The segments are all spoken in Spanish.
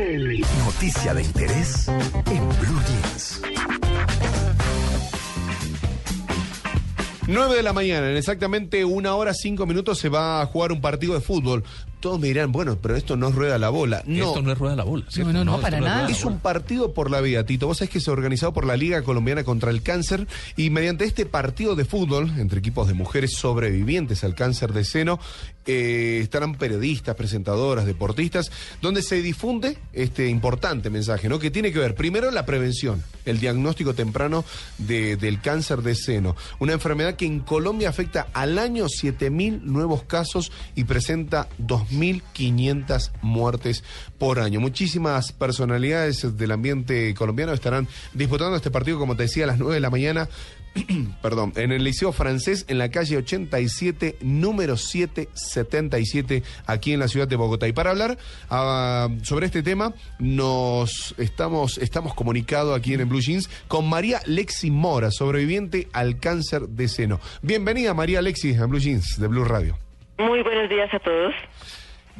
Noticia de interés en Blue Jeans. 9 de la mañana, en exactamente una hora cinco minutos se va a jugar un partido de fútbol. Todos me dirán, bueno, pero esto no es rueda la bola. No, Esto no es rueda la bola. ¿cierto? no, para nada. es un partido por la vida, Tito. Vos sabés que es organizado por la Liga Colombiana contra el Cáncer y mediante este partido de fútbol entre equipos de mujeres sobrevivientes al cáncer de seno eh, estarán periodistas, presentadoras, deportistas, donde se difunde este importante mensaje, ¿no? Que tiene que ver primero la prevención, el diagnóstico temprano de- del cáncer de seno, una enfermedad que en Colombia afecta al año 7.000 nuevos casos y presenta 2.500 muertes por año. Muchísimas personalidades del ambiente colombiano estarán disputando este partido, como te decía, a las 9 de la mañana. Perdón, en el Liceo Francés, en la calle 87, número 777, aquí en la ciudad de Bogotá. Y para hablar ah, sobre este tema, nos estamos, estamos comunicados aquí en el Blue Jeans con María Lexi Mora, sobreviviente al cáncer de seno. Bienvenida, María Lexi, a Blue Jeans de Blue Radio. Muy buenos días a todos.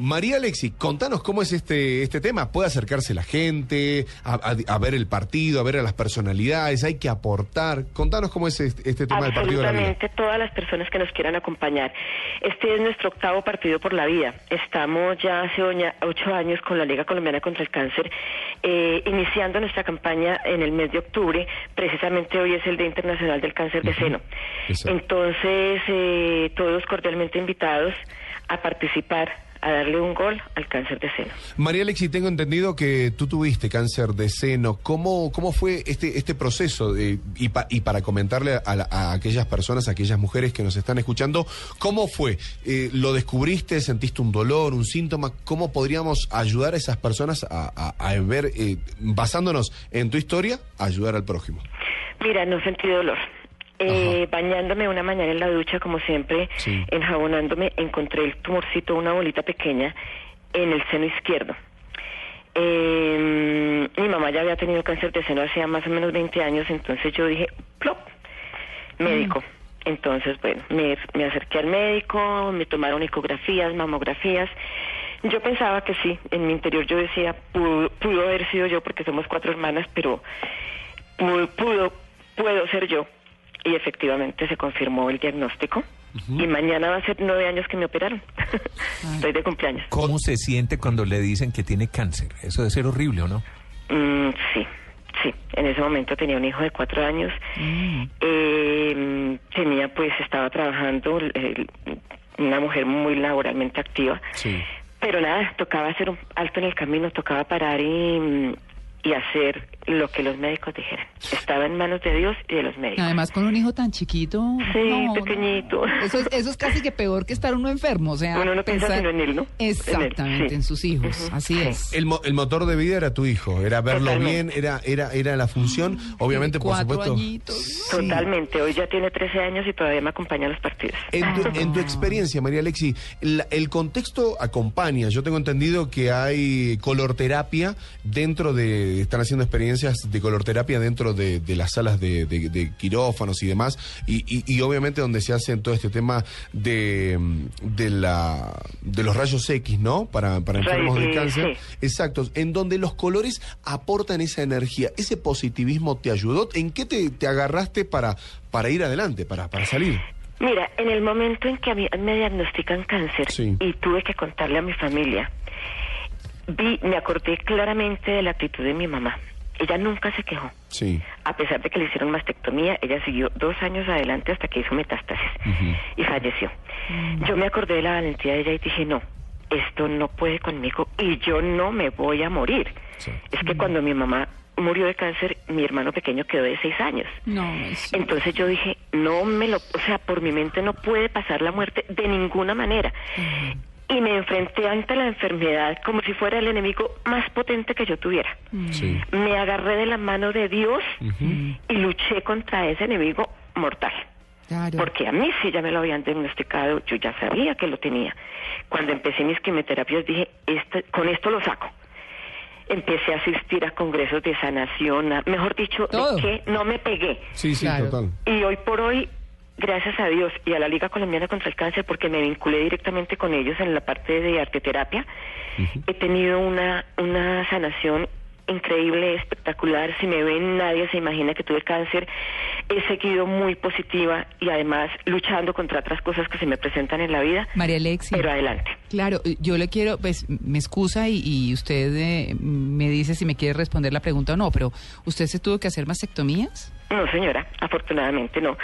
María Alexi, contanos cómo es este, este tema. ¿Puede acercarse la gente a, a- a ver el partido, a ver a las personalidades? ¿Hay que aportar? Contanos cómo es este, este tema del partido de la vida. Absolutamente todas las personas que nos quieran acompañar. Este es nuestro octavo partido por la vida. Estamos ya hace ocho años con la Liga Colombiana contra el Cáncer, eh, iniciando nuestra campaña en el mes de octubre. Precisamente hoy es el Día Internacional del Cáncer de Seno. Exacto. Entonces, eh, todos cordialmente invitados a participar, a darle un gol al cáncer de seno. María Alexi, tengo entendido que tú tuviste cáncer de seno. ¿Cómo, cómo fue este, este proceso? de- y, pa- y para comentarle a, la- a aquellas personas, a aquellas mujeres que nos están escuchando, ¿cómo fue? Eh, ¿Lo descubriste? ¿Sentiste un dolor, un síntoma? ¿Cómo podríamos ayudar a esas personas a, a- a ver, eh, basándonos en tu historia, ayudar al prójimo? Mira, no sentí dolor. Eh, bañándome una mañana en la ducha, como siempre, Sí. enjabonándome, encontré el tumorcito, una bolita pequeña, en el seno izquierdo. Eh, mi mamá ya había tenido cáncer de seno hacía más o menos 20 años, entonces yo dije, plop, médico. Entonces, bueno, me, me acerqué al médico, me tomaron ecografías, mamografías. Yo pensaba que sí, en mi interior yo decía, pudo, pudo haber sido yo porque somos cuatro hermanas, pero pudo, pudo, puedo ser yo. Y efectivamente se confirmó el diagnóstico. Y mañana va a ser nueve años que me operaron. Estoy de cumpleaños. ¿Cómo se siente cuando le dicen que tiene cáncer? Eso debe ser horrible, ¿o no? Mm, sí, sí. En ese momento tenía un hijo de cuatro años. Eh, tenía, pues, estaba trabajando, eh, una mujer muy laboralmente activa. Sí. Pero nada, tocaba hacer un alto en el camino, tocaba parar y, mm, y hacer lo que los médicos dijeran. Estaba en manos de Dios y de los médicos. Además, con un hijo tan chiquito. Sí, no, pequeñito. no. Eso, es, eso es casi que peor que estar uno enfermo. O sea, Uno no piensa sino en él, ¿no? En él, Exactamente, sí. en sus hijos. Así sí. es. El, mo- el motor de vida era tu hijo, era verlo Totalmente. bien, era, era, era la función, obviamente, por Cuatro supuesto. añitos. Sí. Totalmente. Hoy ya tiene 13 años y todavía me acompaña a los partidos. En tu, en tu experiencia, María Alexi, la- el contexto acompaña. Yo tengo entendido que hay colorterapia dentro de. Están haciendo experiencias de colorterapia dentro de, de las salas de, de- de quirófanos y demás. Y, y- y obviamente donde se hace todo este tema de, de, la, de los rayos X, ¿no? Para, para enfermos de cáncer. sí. Exacto. En donde los colores aportan esa energía. ¿Ese positivismo te ayudó? ¿En qué te, te agarraste para, para ir adelante, para, para salir? Mira, en el momento en que a mí me diagnostican cáncer Sí. y tuve que contarle a mi familia, vi, me acordé claramente de la actitud de mi mamá. Ella nunca se quejó. Sí. A pesar de que le hicieron mastectomía, ella siguió dos años adelante hasta que hizo metástasis y falleció. Yo me acordé de la valentía de ella y dije, no, esto no puede conmigo y yo no me voy a morir. Sí. Es que cuando mi mamá murió de cáncer, mi hermano pequeño quedó de seis años. No, es- Entonces yo dije, no me lo, o sea, por mi mente no puede pasar la muerte de ninguna manera. Y me enfrenté ante la enfermedad como si fuera el enemigo más potente que yo tuviera. Sí. Me agarré de la mano de Dios y luché contra ese enemigo mortal. claro. Porque a mí sí ya me lo habían diagnosticado, yo ya sabía que lo tenía. Cuando empecé mis quimioterapias dije, este, con esto lo saco. Empecé a asistir a congresos de sanación, a- mejor dicho, de que no me pegué. Sí, sí, Claro. total. Y hoy por hoy gracias a Dios y a la Liga Colombiana contra el Cáncer, porque me vinculé directamente con ellos en la parte de arteterapia, he tenido una, una sanación increíble, espectacular. Si me ven, nadie se imagina que tuve cáncer. He seguido muy positiva y además luchando contra otras cosas que se me presentan en la vida. María Alexi. Pero adelante. Claro, yo le quiero, pues me excusa y, y usted eh, me dice si me quiere responder la pregunta o no, pero ¿usted se tuvo que hacer mastectomías? No, señora, afortunadamente no.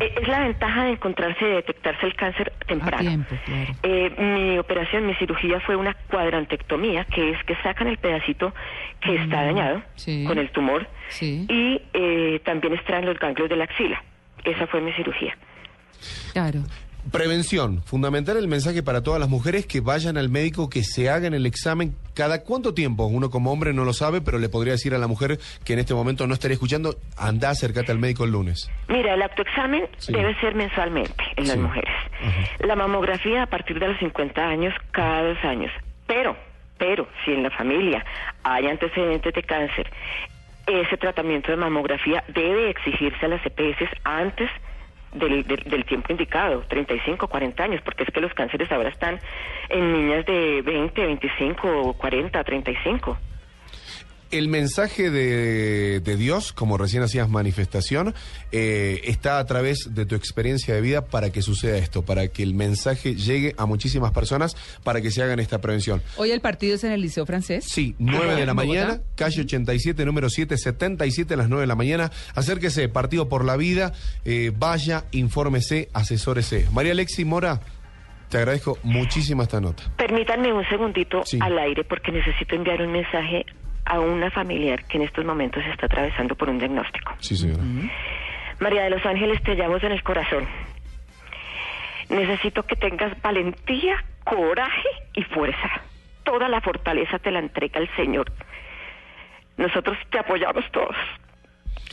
Eh, Es la ventaja de encontrarse y detectarse el cáncer temprano. A tiempo, claro. Eh, mi operación, mi cirugía fue una cuadrantectomía, que es que sacan el pedacito que está Mm, dañado sí. con el tumor Sí. y eh, también extraen los ganglios de la axila. Esa fue mi cirugía. Claro. Prevención, fundamental el mensaje para todas las mujeres que vayan al médico, que se hagan el examen. ¿Cada cuánto tiempo? Uno como hombre no lo sabe, pero le podría decir a la mujer que en este momento no estaría escuchando, anda, acércate al médico el lunes. Mira, el autoexamen Sí. debe ser mensualmente en las Sí. mujeres. La mamografía a partir de los 50 años, cada dos años. Pero, pero, si en la familia hay antecedentes de cáncer, ese tratamiento de mamografía debe exigirse a las EPS antes del, del- del tiempo indicado, 35, 40 años, porque es que los cánceres ahora están en niñas de 20, 25, 40, 35. El mensaje de, de Dios, como recién hacías manifestación, eh, está a través de tu experiencia de vida para que suceda esto, para que el mensaje llegue a muchísimas personas, para que se hagan esta prevención. Hoy el partido es en el Liceo Francés. Sí, 9 de la ¿En mañana, Bogotá? calle 87, número 777, a las 9 de la mañana. Acérquese, Partido por la Vida, eh, vaya, infórmese, asesórese. María Alexi Mora, te agradezco muchísimo esta nota. Permítanme un segundito Sí. al aire porque necesito enviar un mensaje a una familiar que en estos momentos está atravesando por un diagnóstico. Sí, señora. María de los Ángeles, te llamo en el corazón. Necesito que tengas valentía, coraje y fuerza. Toda la fortaleza te la entrega el Señor. Nosotros te apoyamos todos.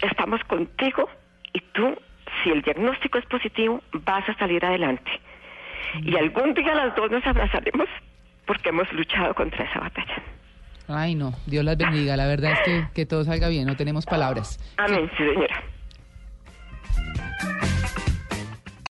Estamos contigo y tú, si el diagnóstico es positivo, vas a salir adelante. Y algún día las dos nos abrazaremos porque hemos luchado contra esa batalla. Ay, no, Dios las bendiga. La verdad es que, que todo salga bien, no tenemos palabras. Amén, sí.